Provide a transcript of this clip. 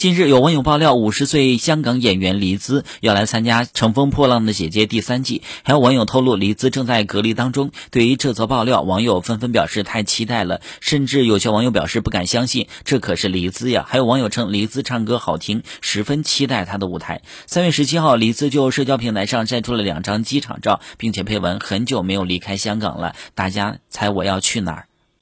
近日有网友爆料五十岁香港演员黎姿要来参加乘风破浪的姐姐第三季。还有网友透露黎姿正在隔离当中。对于这则爆料网友纷纷表示太期待了。甚至有些网友表示不敢相信这可是黎姿呀。还有网友称黎姿唱歌好听十分期待她的舞台。三月十七号黎姿就社交平台上晒出了两张机场照并且配文很久没有离开香港了。大家猜我要去哪儿？